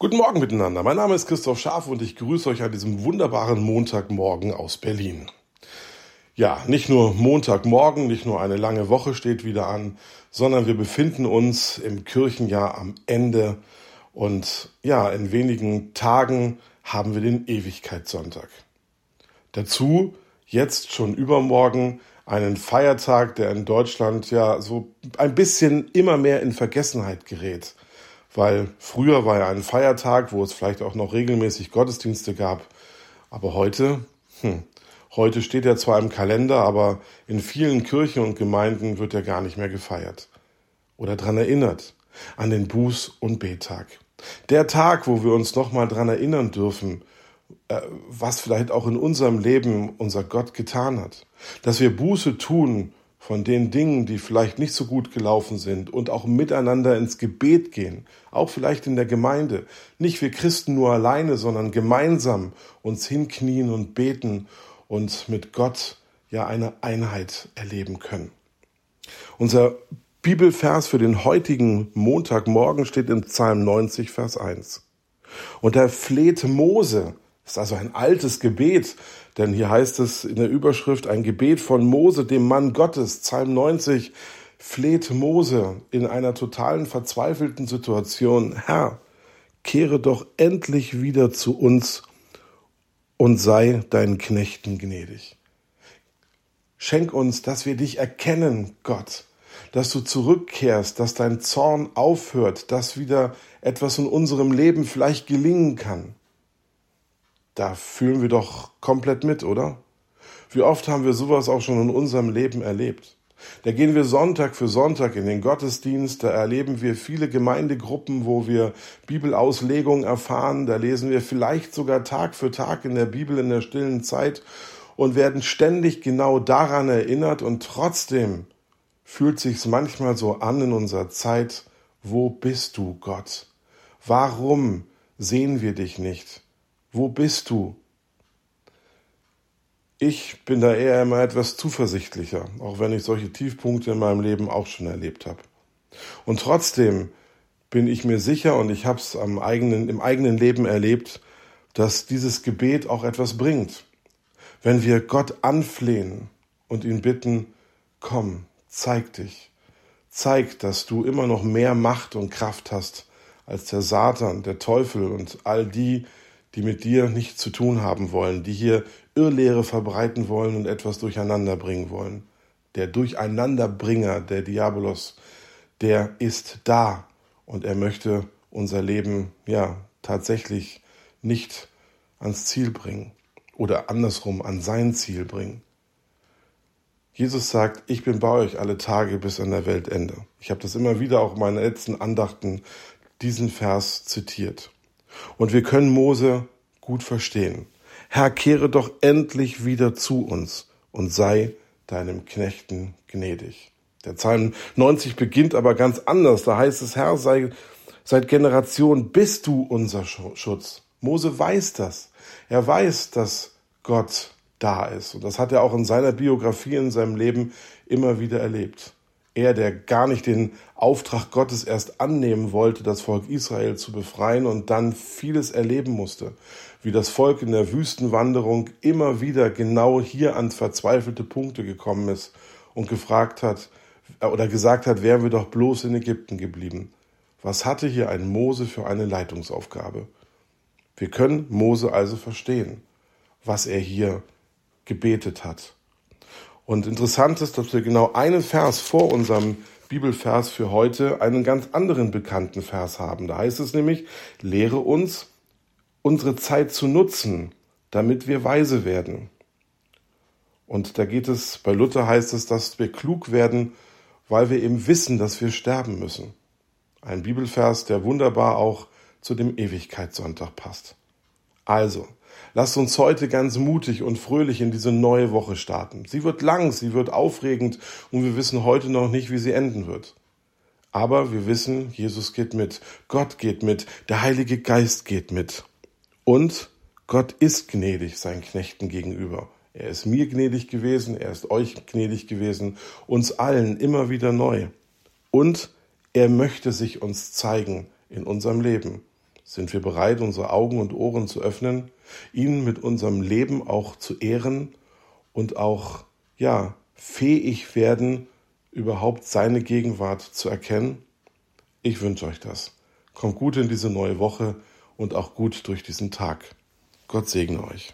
Guten Morgen miteinander. Mein Name ist Christoph Scharf und ich grüße euch an diesem wunderbaren Montagmorgen aus Berlin. Ja, nicht nur Montagmorgen, nicht nur eine lange Woche steht wieder an, sondern wir befinden uns im Kirchenjahr am Ende und ja, in wenigen Tagen haben wir den Ewigkeitssonntag. Dazu jetzt schon übermorgen einen Feiertag, der in Deutschland ja so ein bisschen immer mehr in Vergessenheit gerät weil früher war ja ein Feiertag, wo es vielleicht auch noch regelmäßig Gottesdienste gab. Aber heute, hm, heute steht er zwar im Kalender, aber in vielen Kirchen und Gemeinden wird er gar nicht mehr gefeiert. Oder dran erinnert an den Buß- und Bettag. Der Tag, wo wir uns nochmal dran erinnern dürfen, äh, was vielleicht auch in unserem Leben unser Gott getan hat. Dass wir Buße tun von den Dingen, die vielleicht nicht so gut gelaufen sind und auch miteinander ins Gebet gehen, auch vielleicht in der Gemeinde, nicht wir Christen nur alleine, sondern gemeinsam uns hinknien und beten und mit Gott ja eine Einheit erleben können. Unser Bibelvers für den heutigen Montagmorgen steht in Psalm 90, Vers 1. Und da fleht Mose, ist also ein altes Gebet, denn hier heißt es in der Überschrift ein Gebet von Mose, dem Mann Gottes, Psalm 90, fleht Mose in einer totalen verzweifelten Situation, Herr, kehre doch endlich wieder zu uns und sei deinen Knechten gnädig. Schenk uns, dass wir dich erkennen, Gott, dass du zurückkehrst, dass dein Zorn aufhört, dass wieder etwas in unserem Leben vielleicht gelingen kann da fühlen wir doch komplett mit, oder? Wie oft haben wir sowas auch schon in unserem Leben erlebt? Da gehen wir Sonntag für Sonntag in den Gottesdienst, da erleben wir viele Gemeindegruppen, wo wir Bibelauslegungen erfahren, da lesen wir vielleicht sogar Tag für Tag in der Bibel in der stillen Zeit und werden ständig genau daran erinnert und trotzdem fühlt sich's manchmal so an in unserer Zeit, wo bist du, Gott? Warum sehen wir dich nicht? Wo bist du? Ich bin da eher immer etwas zuversichtlicher, auch wenn ich solche Tiefpunkte in meinem Leben auch schon erlebt habe. Und trotzdem bin ich mir sicher und ich habe es eigenen, im eigenen Leben erlebt, dass dieses Gebet auch etwas bringt. Wenn wir Gott anflehen und ihn bitten, komm, zeig dich, zeig, dass du immer noch mehr Macht und Kraft hast als der Satan, der Teufel und all die, die mit dir nichts zu tun haben wollen, die hier Irrlehre verbreiten wollen und etwas durcheinander bringen wollen. Der Durcheinanderbringer, der Diabolos, der ist da und er möchte unser Leben ja tatsächlich nicht ans Ziel bringen oder andersrum an sein Ziel bringen. Jesus sagt, ich bin bei euch alle Tage bis an der Weltende. Ich habe das immer wieder auch in meinen letzten Andachten diesen Vers zitiert. Und wir können Mose gut verstehen. Herr, kehre doch endlich wieder zu uns und sei deinem Knechten gnädig. Der Psalm 90 beginnt aber ganz anders. Da heißt es, Herr, sei, seit Generation bist du unser Schutz. Mose weiß das. Er weiß, dass Gott da ist. Und das hat er auch in seiner Biografie, in seinem Leben immer wieder erlebt. Er, der gar nicht den Auftrag Gottes erst annehmen wollte, das Volk Israel zu befreien und dann vieles erleben musste, wie das Volk in der Wüstenwanderung immer wieder genau hier an verzweifelte Punkte gekommen ist und gefragt hat äh, oder gesagt hat, wären wir doch bloß in Ägypten geblieben. Was hatte hier ein Mose für eine Leitungsaufgabe? Wir können Mose also verstehen, was er hier gebetet hat. Und interessant ist, dass wir genau einen Vers vor unserem Bibelvers für heute einen ganz anderen bekannten Vers haben. Da heißt es nämlich, lehre uns, unsere Zeit zu nutzen, damit wir weise werden. Und da geht es, bei Luther heißt es, dass wir klug werden, weil wir eben wissen, dass wir sterben müssen. Ein Bibelvers, der wunderbar auch zu dem Ewigkeitssonntag passt. Also, Lasst uns heute ganz mutig und fröhlich in diese neue Woche starten. Sie wird lang, sie wird aufregend und wir wissen heute noch nicht, wie sie enden wird. Aber wir wissen, Jesus geht mit, Gott geht mit, der Heilige Geist geht mit. Und Gott ist gnädig seinen Knechten gegenüber. Er ist mir gnädig gewesen, er ist euch gnädig gewesen, uns allen immer wieder neu. Und er möchte sich uns zeigen in unserem Leben. Sind wir bereit, unsere Augen und Ohren zu öffnen, ihn mit unserem Leben auch zu ehren und auch, ja, fähig werden, überhaupt seine Gegenwart zu erkennen? Ich wünsche euch das. Kommt gut in diese neue Woche und auch gut durch diesen Tag. Gott segne euch.